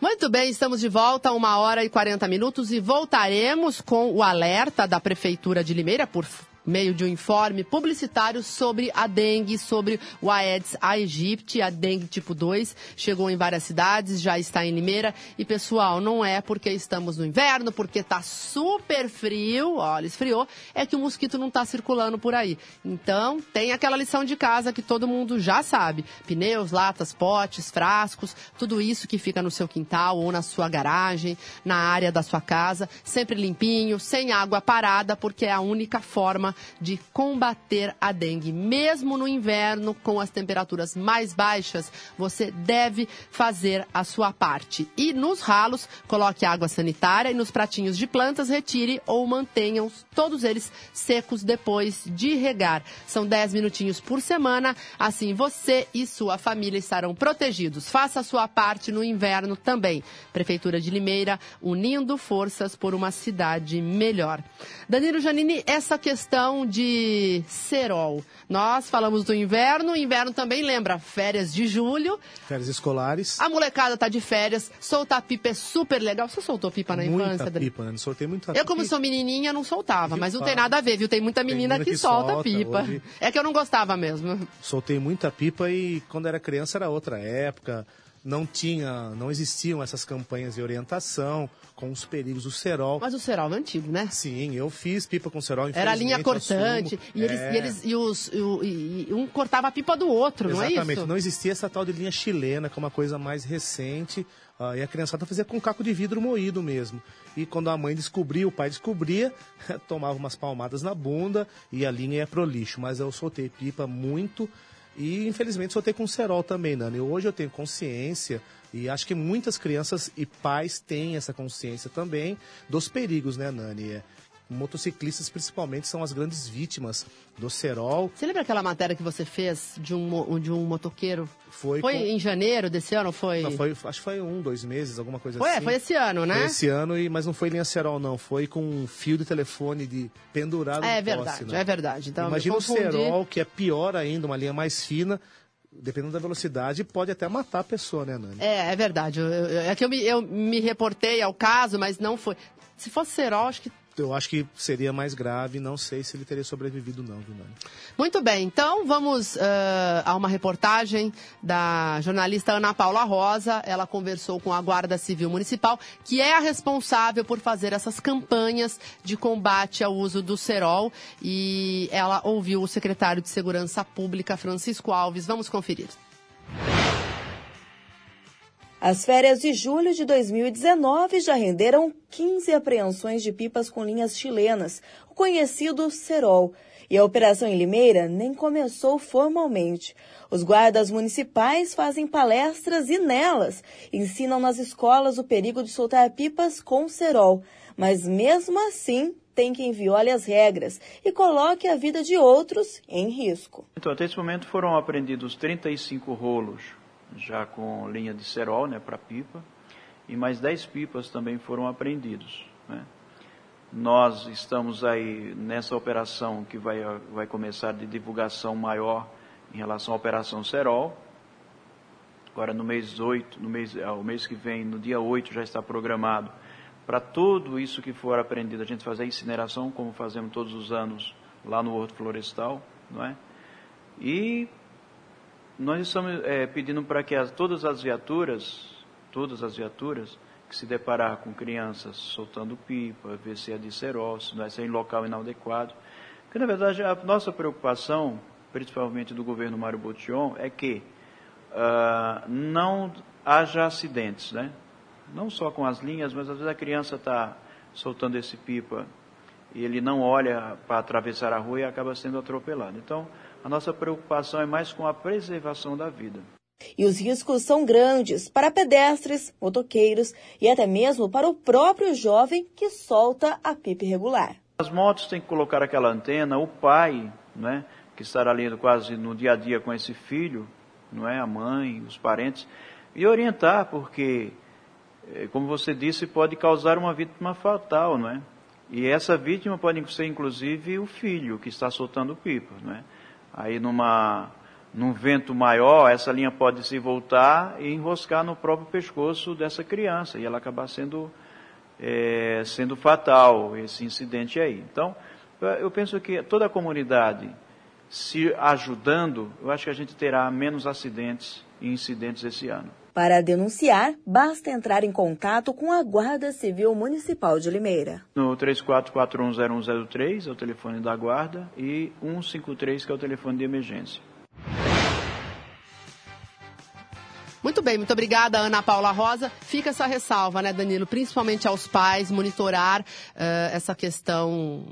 Muito bem, estamos de volta, uma hora e 40 minutos, e voltaremos com o alerta da Prefeitura de Limeira, por meio de um informe publicitário sobre a dengue, sobre o Aedes aegypti, a dengue tipo 2. Chegou em várias cidades, já está em Limeira. E, pessoal, não é porque estamos no inverno, porque está super frio, olha, esfriou, é que o mosquito não está circulando por aí. Então, tem aquela lição de casa que todo mundo já sabe. Pneus, latas, potes, frascos, tudo isso que fica no seu quintal ou na sua garagem, na área da sua casa, sempre limpinho, sem água parada, porque é a única forma de combater a dengue. Mesmo no inverno, com as temperaturas mais baixas, você deve fazer a sua parte. E nos ralos, coloque água sanitária e nos pratinhos de plantas, retire ou mantenham todos eles secos depois de regar. São 10 minutinhos por semana, assim você e sua família estarão protegidos. Faça a sua parte no inverno também. Prefeitura de Limeira, unindo forças por uma cidade melhor. Danilo Janini, essa questão questão de cerol. Nós falamos do inverno, o inverno também lembra férias de julho. Férias escolares. A molecada tá de férias, soltar pipa é super legal. Você soltou pipa na muita infância, Adri? pipa, né? Não soltei muita Eu, como sou menininha, não soltava, mas não tem nada a ver, viu? Tem muita menina, menina que, que solta, solta, pipa. hoje- (laughs) É que eu não gostava mesmo. Soltei muita pipa e quando era criança era outra época. Não tinha, não existiam essas campanhas de orientação com os perigos do cerol. Mas o cerol é antigo, né? Sim, eu fiz pipa com cerol. Era a linha infelizmente, cortante. E, eles, É. e, eles, e, os, e e- um cortava a pipa do outro, não é Exatamente, não existia essa tal de linha chilena, que é uma coisa mais recente. ah, e a criançada fazia com caco de vidro moído mesmo. E quando a mãe descobria, o pai descobria, (laughs) tomava umas palmadas na bunda e a linha ia pro lixo. Mas eu soltei pipa muito e infelizmente soltei com cerol também, Nani. Hoje eu tenho consciência e acho que muitas crianças e pais têm essa consciência também dos perigos, né, Nani? É, Motociclistas, principalmente, são as grandes vítimas do cerol. Você lembra aquela matéria que você fez de um, de um motoqueiro? Foi, Foi com- em janeiro desse ano? Foi? Não, foi, acho que foi um, dois meses, alguma coisa Foi, assim. foi esse ano, né? Foi esse ano, e, mas não foi linha cerol, não. Foi com um fio de telefone de pendurado É no verdade, poste, né? é verdade. Então, Imagina o cerol, que é pior ainda, uma linha mais fina, dependendo da velocidade, pode até matar a pessoa, né, Nani? É, é verdade. Eu- eu- é que eu me, eu me reportei ao caso, mas não foi. Se fosse cerol, acho que Eu acho que seria mais grave, não sei se ele teria sobrevivido não, viu, Nani? Muito bem, então vamos ah, a uma reportagem da jornalista Ana Paula Rosa. Ela conversou com a Guarda Civil Municipal, que é a responsável por fazer essas campanhas de combate ao uso do cerol. E ela ouviu o secretário de Segurança Pública, Francisco Alves. Vamos conferir. As férias de julho de 2019 já renderam 15 apreensões de pipas com linhas chilenas, o conhecido cerol. E a operação em Limeira nem começou formalmente. Os guardas municipais fazem palestras e nelas ensinam nas escolas o perigo de soltar pipas com cerol. Mas mesmo assim, tem quem viole as regras e coloque a vida de outros em risco. Então, até esse momento foram apreendidos 35 rolos já com linha de cerol, né, para pipa, e mais 10 pipas também foram apreendidos, né. Nós estamos aí nessa operação que vai, vai começar de divulgação maior em relação à Operação Cerol. Agora no mês 8, no mês, ah, o mês que vem, no dia 8, já está programado para tudo isso que for apreendido, a gente fazer a incineração, como fazemos todos os anos lá no Horto Florestal, não é? E nós estamos eh, pedindo para que as- todas as viaturas, todas as viaturas que se deparar com crianças soltando pipa, ver se é de cerol, se não é se é em local inadequado, porque na verdade a nossa preocupação, principalmente do governo Mário Botion, é que ah, não haja acidentes, né? Não só com as linhas, mas às vezes a criança está soltando esse pipa e ele não olha para atravessar a rua e acaba sendo atropelado. Então, a nossa preocupação é mais com a preservação da vida. E os riscos são grandes para pedestres, motoqueiros e até mesmo para o próprio jovem que solta a pipa irregular. As motos têm que colocar aquela antena, o pai, né, que estará ali quase no dia a dia com esse filho, não é, a mãe, os parentes, e orientar, porque, eh, como você disse, pode causar uma vítima fatal, não é? E essa vítima pode ser inclusive o filho que está soltando pipa, não é? Aí numa num vento maior, essa linha pode se voltar e enroscar no próprio pescoço dessa criança e ela acabar sendo é, sendo fatal esse incidente aí. Então, eu penso que toda a comunidade se ajudando, eu acho que a gente terá menos acidentes e incidentes esse ano. Para denunciar, basta entrar em contato com a Guarda Civil Municipal de Limeira. No 34410103 é o telefone da guarda e 153 que é o telefone de emergência. Muito bem, muito obrigada, Ana Paula Rosa. Fica essa ressalva, né, Danilo? Principalmente aos pais, monitorar eh, essa questão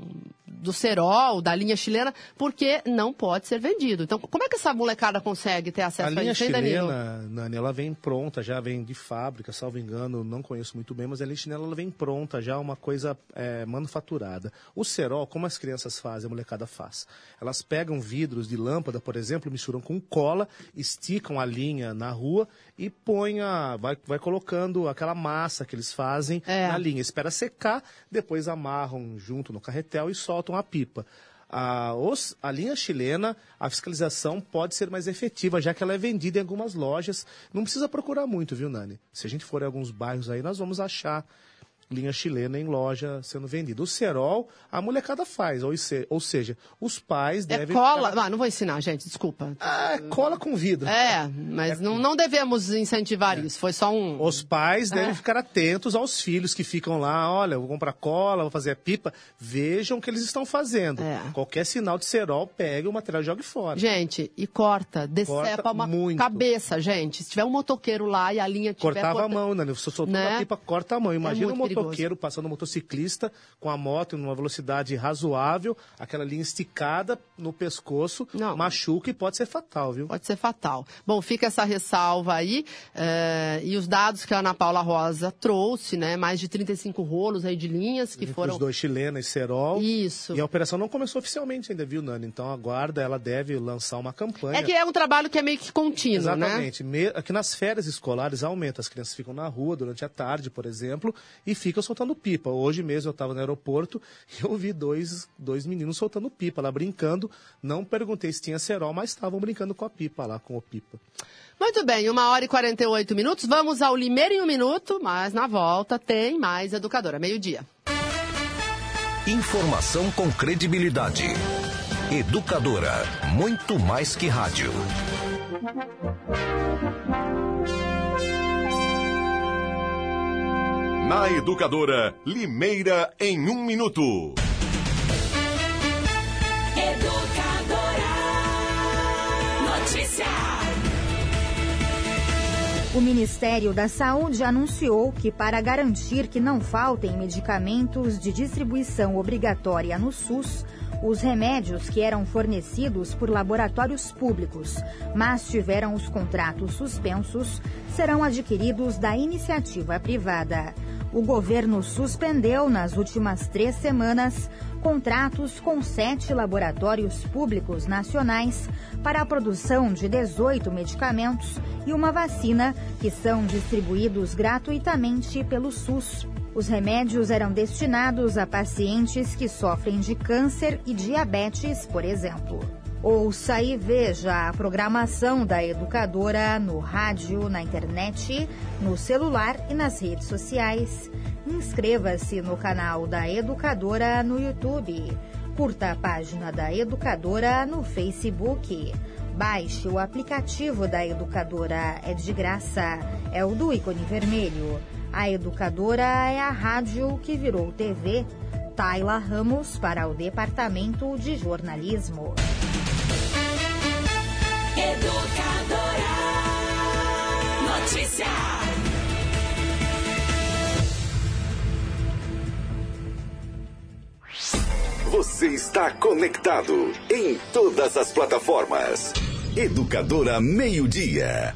do cerol, da linha chilena, porque não pode ser vendido. Então, como é que essa molecada consegue ter acesso A a linha isso, hein, Danilo? chilena, Nani, ela vem pronta, já vem de fábrica, salvo engano, não conheço muito bem, mas a linha chilena ela vem pronta, já uma coisa é, manufaturada. O cerol, como as crianças fazem, a molecada faz. Elas pegam vidros de lâmpada, por exemplo, misturam com cola, esticam a linha na rua e põem a, vai, vai colocando aquela massa que eles fazem É. na linha. Espera secar, depois amarram junto no carretel e soltam a pipa. a, os, a linha chilena, a fiscalização pode ser mais efetiva, já que ela é vendida em algumas lojas. Não precisa procurar muito, viu, Nani? Se a gente for em alguns bairros aí, nós vamos achar linha chilena em loja sendo vendida. O cerol, a molecada faz, ou, se- ou seja, os pais É devem... cola. ficar- Ah, não vou ensinar, gente, desculpa. Ah, é cola com vidro. É, mas não, não devemos incentivar isso. Foi só um. Os pais devem É. ficar atentos aos filhos que ficam lá, olha, vou comprar cola, vou fazer a pipa. Vejam o que eles estão fazendo. É. Qualquer sinal de cerol, pegue o material e jogue fora. Gente, e corta, decepa Corta uma muito. cabeça, gente. Se tiver um motoqueiro lá e a linha tiver... Cortava a corta- mão, né? Você soltou Né? uma pipa, corta a mão. Imagina muito um motoqueiro passando um motociclista com a moto numa velocidade razoável, aquela linha esticada no pescoço, machuca e pode ser fatal, viu? Pode ser fatal. Bom, fica essa ressalva aí. eh, e os dados que a Ana Paula Rosa trouxe, né? Mais de 35 rolos aí de linhas que Entre foram. Os dois chilenos e Cerol. Isso. E a operação não começou oficialmente ainda, viu, Nani? Então aguarda, ela deve lançar uma campanha. É que é um trabalho que é meio que contínuo, né? Exatamente. Me- Aqui nas férias escolares aumenta. As crianças ficam na rua durante a tarde, por exemplo, e ficam soltando pipa. Hoje mesmo eu estava no aeroporto (laughs) e eu vi dois, dois meninos soltando pipa lá, brincando. Não perguntei se tinha cerol, mas estavam brincando com a pipa lá, com o pipa. Muito bem, uma hora e 48 minutos. Vamos ao Limeiro em um minuto, mas na volta tem mais Educadora. Meio-dia. Informação com credibilidade. Educadora, muito mais que rádio. Na Educadora, Limeira em um minuto. Educadora. Notícia. O Ministério da Saúde anunciou que, para garantir que não faltem medicamentos de distribuição obrigatória no SUS, os remédios que eram fornecidos por laboratórios públicos, mas tiveram os contratos suspensos, serão adquiridos da iniciativa privada. O governo suspendeu, nas últimas três semanas, contratos com sete laboratórios públicos nacionais para a produção de 18 medicamentos e uma vacina que são distribuídos gratuitamente pelo SUS. Os remédios eram destinados a pacientes que sofrem de câncer e diabetes, por exemplo. Ouça e veja a programação da educadora no rádio, na internet, no celular e nas redes sociais. Inscreva-se no canal da Educadora no YouTube. Curta a página da Educadora no Facebook. Baixe o aplicativo da Educadora, é de graça. É o do ícone vermelho. A Educadora é a rádio que virou TV. Tayla Ramos para o Departamento de Jornalismo. Educadora. Notícia. Você está conectado em todas as plataformas. Educadora Meio-Dia.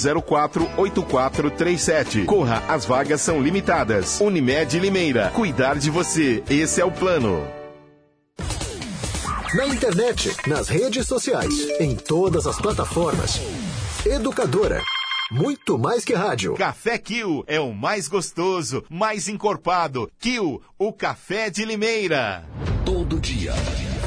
3404 8437. Corra, as vagas são limitadas. Unimed Limeira. Cuidar de você. Esse é o plano. Na internet, nas redes sociais, em todas as plataformas. Educadora. Muito mais que rádio. Café Kill é o mais gostoso, mais encorpado. Kill, o café de Limeira. Todo dia,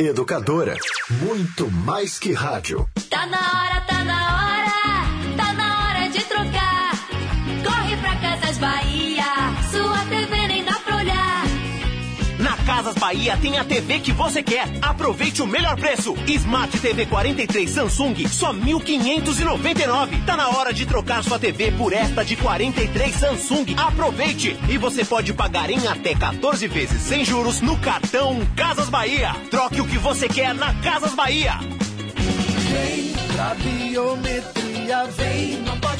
Educadora. Muito mais que rádio. Tá na hora, tá na Casas Bahia tem a TV que você quer. Aproveite o melhor preço. Smart TV 43 Samsung, só 1.599. Tá na hora de trocar sua TV por esta de 43 Samsung. Aproveite! E você pode pagar em até 14 vezes sem juros no cartão Casas Bahia. Troque o que você quer na Casas Bahia. Vem pra biometria, vem, não pode.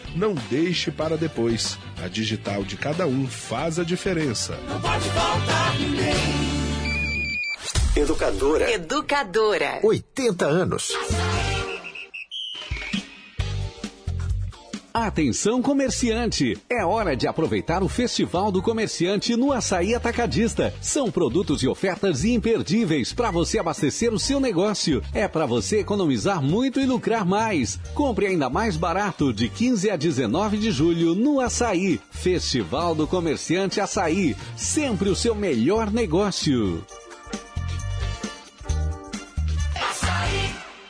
Não deixe para depois. A digital de cada um faz a diferença. Não pode faltar ninguém. Educadora. Educadora. 80 anos. Atenção comerciante! É hora de aproveitar o Festival do Comerciante no Açaí Atacadista. São produtos e ofertas imperdíveis para você abastecer o seu negócio. É para você economizar muito e lucrar mais. Compre ainda mais barato de 15 a 19 de julho no Açaí. Festival do Comerciante Açaí. Sempre o seu melhor negócio.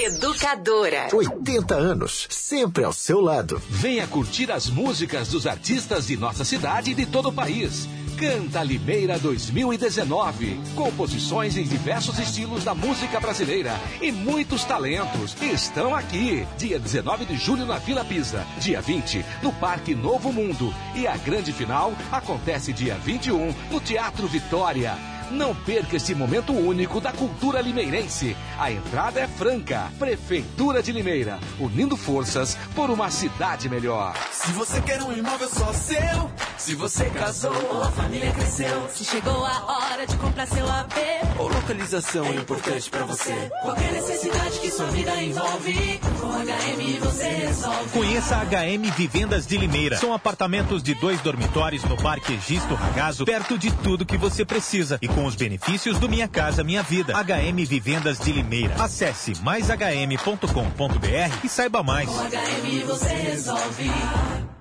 Educadora. 80 anos, sempre ao seu lado. Venha curtir as músicas dos artistas de nossa cidade e de todo o país. Canta Limeira 2019. Composições em diversos estilos da música brasileira e muitos talentos estão aqui. Dia 19 de julho na Vila Pisa, dia 20 no Parque Novo Mundo e a grande final acontece dia 21 no Teatro Vitória. Não perca esse momento único da cultura limeirense. A entrada é franca. Prefeitura de Limeira, unindo forças por uma cidade melhor. Se você quer um imóvel só seu, se você casou ou a família cresceu, Se chegou a hora de comprar seu AP, ou localização é importante pra você. qualquer necessidade que sua vida envolve, com HM você resolve. Conheça a HM Vivendas de Limeira. São apartamentos de dois dormitórios no Parque Egisto Ragazo, perto de tudo que você precisa e com os benefícios do Minha Casa Minha Vida. HM Vivendas de Limeira. Acesse maishm.com.br e saiba mais. Com HM você resolve.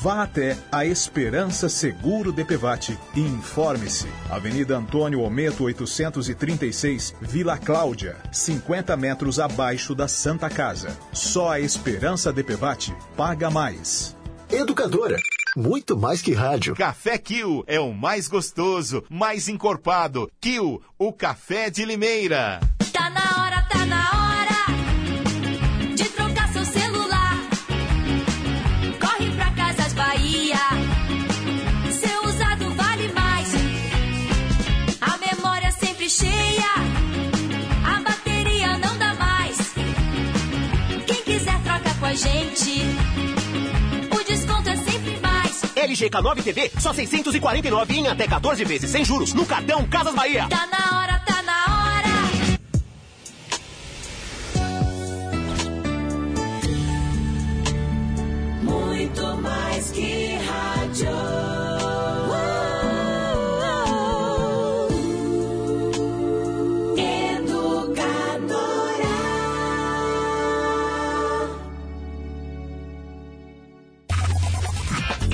Vá até a Esperança Seguro DPVAT e informe-se. Avenida Antônio Ometo 836, Vila Cláudia, 50 metros abaixo da Santa Casa. Só a Esperança DPVAT paga mais. Educadora. Muito mais que rádio. Café Kill é o mais gostoso, mais encorpado. Kill, o café de Limeira. K9 TV, só 649 em até 14 vezes sem juros no cartão Casas Bahia. Tá na hora, tá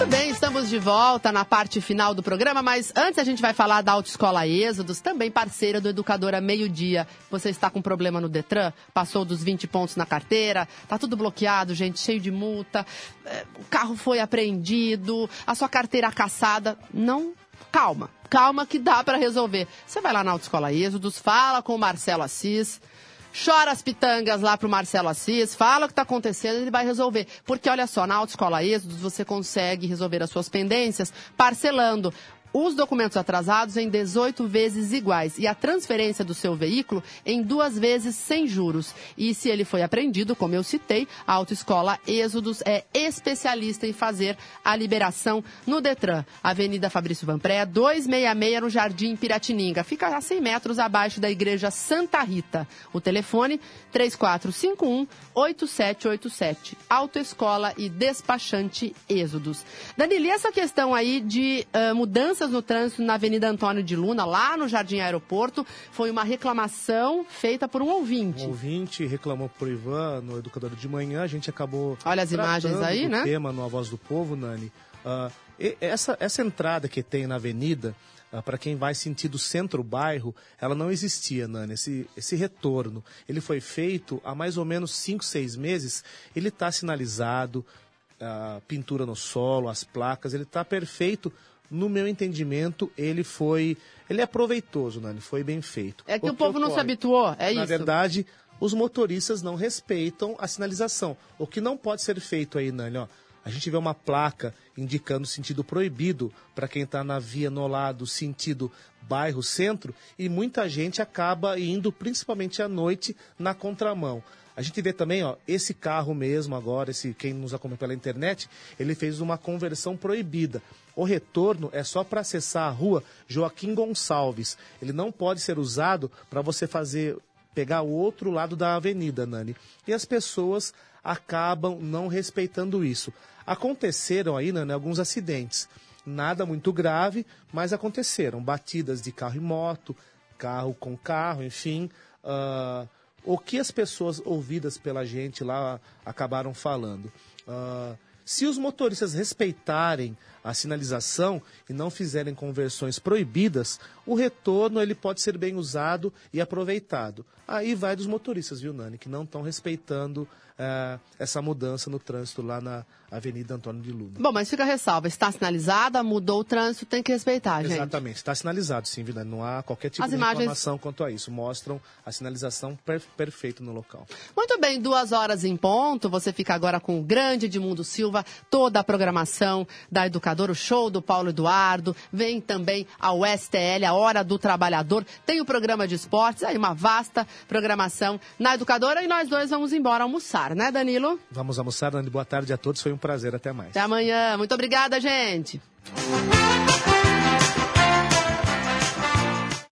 Muito bem, estamos de volta na parte final do programa, mas antes a gente vai falar da Autoescola Êxodos, também parceira do Educadora Meio Dia. Você está com problema no Detran? Passou dos 20 pontos na carteira? Tá tudo bloqueado, gente, cheio de multa. é, O carro foi apreendido, a sua carteira caçada. Não, calma, calma que dá para resolver. Você vai lá na Autoescola Êxodos, fala com o Marcelo Assis. Chora as pitangas lá pro Marcelo Assis, fala o que está acontecendo, ele vai resolver. Porque olha só, na Autoescola Êxodos você consegue resolver as suas pendências parcelando os documentos atrasados em 18 vezes iguais e a transferência do seu veículo em duas vezes sem juros. E se ele foi apreendido, como eu citei, a Autoescola Êxodos é especialista em fazer a liberação no Detran. Avenida Fabrício Vanpré, 266 no Jardim Piratininga. Fica a 100 metros abaixo da Igreja Santa Rita. O telefone 3451 8787. Autoescola e despachante Êxodos. Danilo, e essa questão aí de ah, mudanças no trânsito na Avenida Antônio de Luna, lá no Jardim Aeroporto, foi uma reclamação feita por um ouvinte. Um ouvinte reclamou por Ivan no Educador de Manhã, a gente acabou. Olha as imagens aí, né? tema no A Voz do Povo, Nani. Ah, e- essa, essa entrada que tem na avenida, para quem vai sentido centro-bairro, ela não existia, Nani. Esse, esse retorno, ele foi feito há mais ou menos 5, 6 meses. Ele está sinalizado, a pintura no solo, as placas, ele está perfeito. No meu entendimento, ele foi. Ele é proveitoso, Nani, foi bem feito. É que o, que povo não se ocorre? habituou, é Na isso. verdade, os motoristas não respeitam a sinalização. O que não pode ser feito aí, Nani, ó. A gente vê uma placa indicando sentido proibido para quem está na via no lado, sentido bairro centro, e muita gente acaba indo, principalmente à noite, na contramão. A gente vê também, ó, esse carro mesmo agora, esse quem nos acompanha pela internet, ele fez uma conversão proibida. O retorno é só para acessar a rua Joaquim Gonçalves. Ele não pode ser usado para você fazer pegar o outro lado da avenida, Nani. E as pessoas acabam não respeitando isso. Aconteceram aí, Nani, alguns acidentes. Nada muito grave, mas aconteceram. Batidas de carro e moto, carro com carro, enfim. Ah, o que as pessoas ouvidas pela gente lá acabaram falando? Ah, se os motoristas respeitarem a sinalização e não fizerem conversões proibidas, o retorno ele pode ser bem usado e aproveitado. Aí vai dos motoristas, viu, Nani, que não estão respeitando eh, essa mudança no trânsito lá na Avenida Antônio de Luna. Bom, mas fica a ressalva, está sinalizada, mudou o trânsito, tem que respeitar, gente. Exatamente, está sinalizado, sim, viu, Nani? Não há qualquer tipo As de imagens- reclamação quanto a isso. Mostram a sinalização per perfeita no local. Muito bem, duas horas em ponto. Você fica agora com o grande Edmundo Silva, toda a programação da Educadora, o show do Paulo Eduardo. Vem também a USTL, a Hora do Trabalhador. Tem o programa de esportes, aí uma vasta programação na Educadora. E nós dois vamos embora almoçar, né, Danilo? Vamos almoçar, Nani. Boa tarde a todos. Foi um prazer. Até mais. Até amanhã. Muito obrigada, gente.